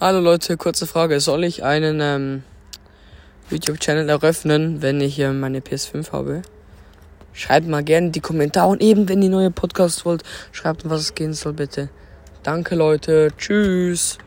Hallo Leute, kurze Frage. Soll ich einen ähm, YouTube-Channel eröffnen, wenn ich äh, meine PS5 habe? Schreibt mal gerne in die Kommentare und eben, wenn ihr neue Podcasts wollt, schreibt, was es gehen soll, bitte. Danke Leute, tschüss.